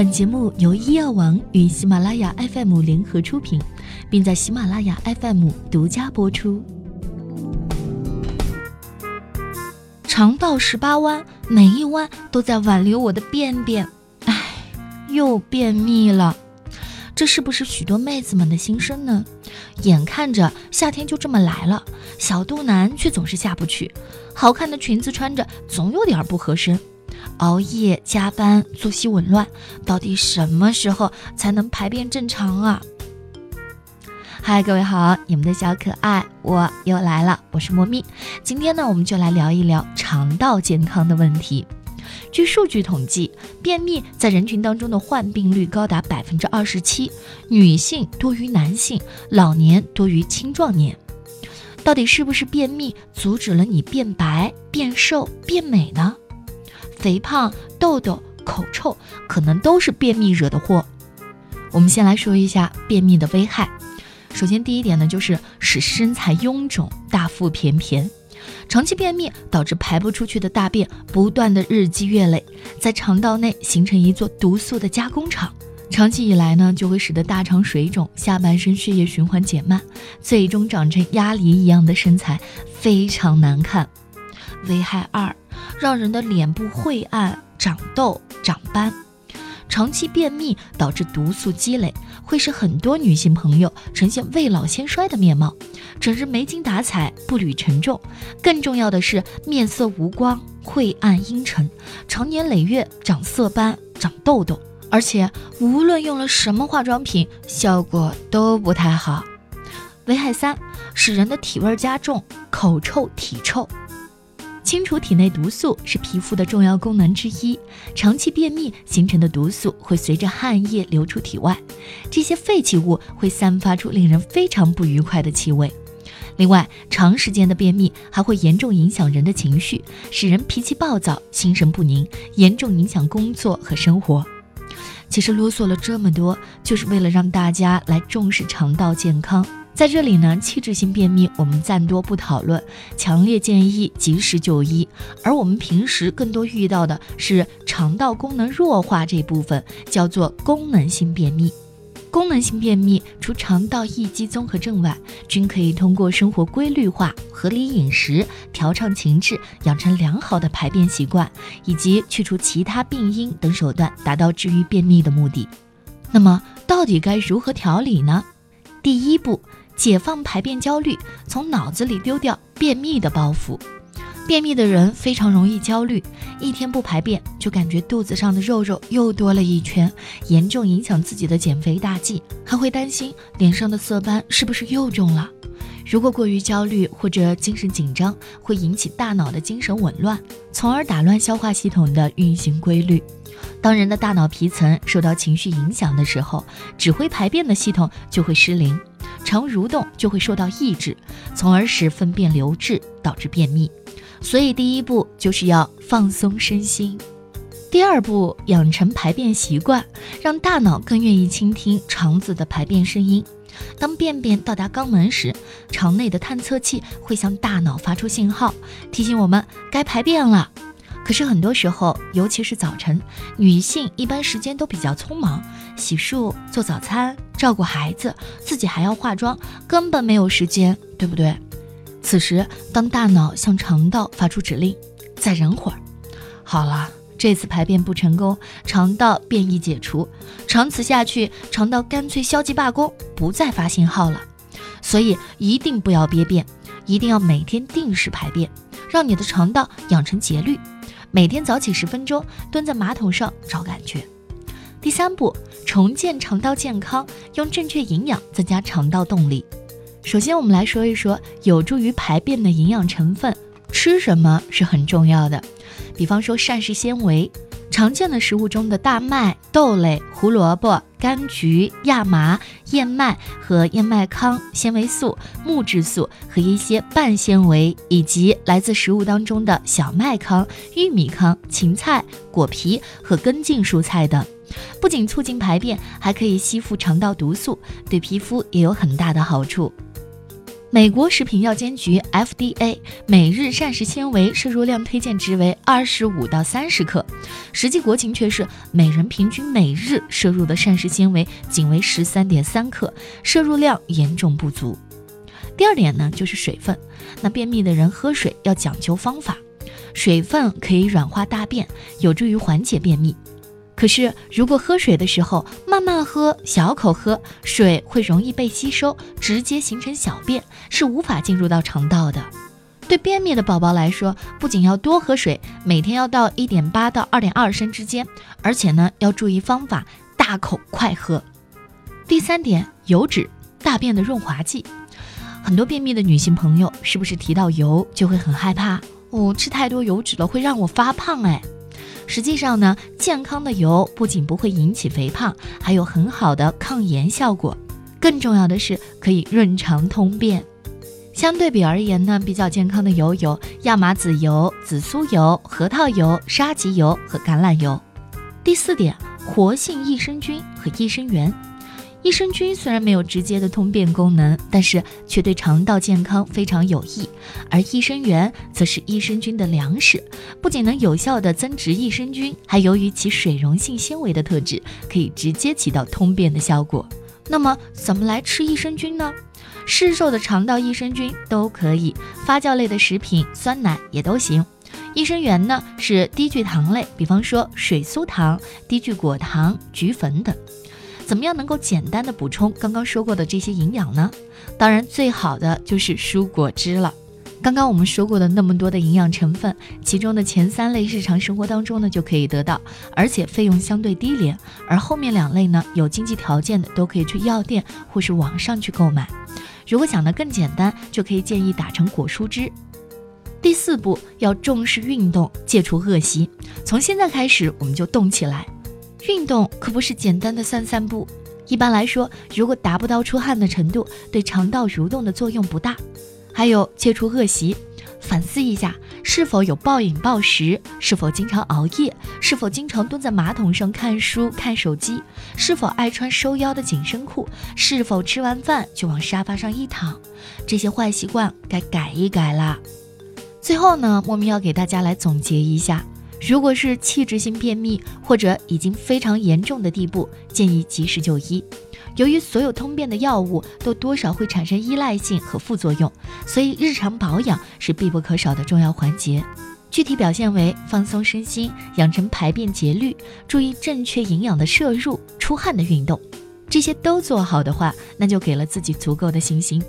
本节目由医药王与喜马拉雅 FM 联合出品，并在喜马拉雅 FM 独家播出。肠道十八弯，每一弯都在挽留我的便便。唉，又便秘了，这是不是许多妹子们的心声呢？眼看着夏天就这么来了，小肚腩却总是下不去，好看的裙子穿着总有点不合身。熬夜加班，作息紊乱，到底什么时候才能排便正常啊？嗨，各位好，你们的小可爱，我又来了，我是莫咪。今天呢，我们就来聊一聊肠道健康的问题。据数据统计，便秘在人群当中的患病率高达百分之二十七，女性多于男性，老年多于青壮年。到底是不是便秘阻止了你变白、变瘦、变美呢？肥胖、痘痘、口臭，可能都是便秘惹的祸。我们先来说一下便秘的危害。首先，第一点呢，就是使身材臃肿、大腹便便。长期便秘导致排不出去的大便不断的日积月累，在肠道内形成一座毒素的加工厂。长期以来呢，就会使得大肠水肿，下半身血液循环减慢，最终长成鸭梨一样的身材，非常难看。危害二。让人的脸部晦暗、长痘、长斑，长期便秘导致毒素积累，会使很多女性朋友呈现未老先衰的面貌，整日没精打采、步履沉重。更重要的是，面色无光、晦暗阴沉，长年累月长色斑、长痘痘，而且无论用了什么化妆品，效果都不太好。危害三，使人的体味加重，口臭、体臭。清除体内毒素是皮肤的重要功能之一。长期便秘形成的毒素会随着汗液流出体外，这些废弃物会散发出令人非常不愉快的气味。另外，长时间的便秘还会严重影响人的情绪，使人脾气暴躁、心神不宁，严重影响工作和生活。其实啰嗦了这么多，就是为了让大家来重视肠道健康。在这里呢，器质性便秘我们暂多不讨论，强烈建议及时就医。而我们平时更多遇到的是肠道功能弱化这部分，叫做功能性便秘。功能性便秘除肠道易激综合症外，均可以通过生活规律化、合理饮食、调畅情志、养成良好的排便习惯，以及去除其他病因等手段，达到治愈便秘的目的。那么，到底该如何调理呢？第一步。解放排便焦虑，从脑子里丢掉便秘的包袱。便秘的人非常容易焦虑，一天不排便就感觉肚子上的肉肉又多了一圈，严重影响自己的减肥大计，还会担心脸上的色斑是不是又重了。如果过于焦虑或者精神紧张，会引起大脑的精神紊乱，从而打乱消化系统的运行规律。当人的大脑皮层受到情绪影响的时候，指挥排便的系统就会失灵。肠蠕动就会受到抑制，从而使粪便流滞，导致便秘。所以第一步就是要放松身心。第二步，养成排便习惯，让大脑更愿意倾听肠子的排便声音。当便便到达肛门时，肠内的探测器会向大脑发出信号，提醒我们该排便了。可是很多时候，尤其是早晨，女性一般时间都比较匆忙，洗漱、做早餐、照顾孩子，自己还要化妆，根本没有时间，对不对？此时，当大脑向肠道发出指令，再忍会儿，好了，这次排便不成功，肠道便意解除，长此下去，肠道干脆消极罢工，不再发信号了。所以一定不要憋便，一定要每天定时排便，让你的肠道养成节律。每天早起十分钟，蹲在马桶上找感觉。第三步，重建肠道健康，用正确营养增加肠道动力。首先，我们来说一说有助于排便的营养成分，吃什么是很重要的。比方说膳食纤维。常见的食物中的大麦、豆类、胡萝卜、柑橘、亚麻、燕麦和燕麦糠、纤维素、木质素和一些半纤维，以及来自食物当中的小麦糠、玉米糠、芹菜、果皮和根茎蔬菜等，不仅促进排便，还可以吸附肠道毒素，对皮肤也有很大的好处。美国食品药监局 FDA 每日膳食纤维摄入量推荐值为二十五到三十克，实际国情却是每人平均每日摄入的膳食纤维仅为十三点三克，摄入量严重不足。第二点呢，就是水分。那便秘的人喝水要讲究方法，水分可以软化大便，有助于缓解便秘。可是，如果喝水的时候慢慢喝、小口喝，水会容易被吸收，直接形成小便，是无法进入到肠道的。对便秘的宝宝来说，不仅要多喝水，每天要到一点八到二点二升之间，而且呢要注意方法，大口快喝。第三点，油脂，大便的润滑剂。很多便秘的女性朋友，是不是提到油就会很害怕？哦，吃太多油脂了会让我发胖哎。实际上呢，健康的油不仅不会引起肥胖，还有很好的抗炎效果。更重要的是可以润肠通便。相对比而言呢，比较健康的油有亚麻籽油、紫苏油、核桃油、沙棘油和橄榄油。第四点，活性益生菌和益生元。益生菌虽然没有直接的通便功能，但是却对肠道健康非常有益。而益生元则是益生菌的粮食，不仅能有效的增殖益生菌，还由于其水溶性纤维的特质，可以直接起到通便的效果。那么，怎么来吃益生菌呢？市售的肠道益生菌都可以，发酵类的食品、酸奶也都行。益生元呢是低聚糖类，比方说水苏糖、低聚果糖、菊粉等。怎么样能够简单的补充刚刚说过的这些营养呢？当然，最好的就是蔬果汁了。刚刚我们说过的那么多的营养成分，其中的前三类日常生活当中呢就可以得到，而且费用相对低廉。而后面两类呢，有经济条件的都可以去药店或是网上去购买。如果想得更简单，就可以建议打成果蔬汁。第四步要重视运动，戒除恶习。从现在开始，我们就动起来。运动可不是简单的散散步。一般来说，如果达不到出汗的程度，对肠道蠕动的作用不大。还有戒除恶习，反思一下是否有暴饮暴食，是否经常熬夜，是否经常蹲在马桶上看书看手机，是否爱穿收腰的紧身裤，是否吃完饭就往沙发上一躺，这些坏习惯该改一改啦。最后呢，我们要给大家来总结一下。如果是器质性便秘或者已经非常严重的地步，建议及时就医。由于所有通便的药物都多少会产生依赖性和副作用，所以日常保养是必不可少的重要环节。具体表现为放松身心，养成排便节律，注意正确营养的摄入，出汗的运动，这些都做好的话，那就给了自己足够的信心。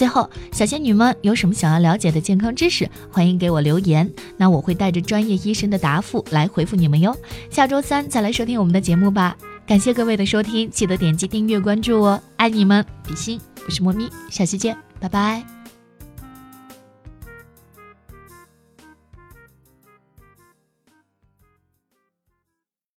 最后，小仙女们有什么想要了解的健康知识，欢迎给我留言，那我会带着专业医生的答复来回复你们哟。下周三再来收听我们的节目吧，感谢各位的收听，记得点击订阅关注哦，爱你们，比心，我是猫咪，下期见，拜拜。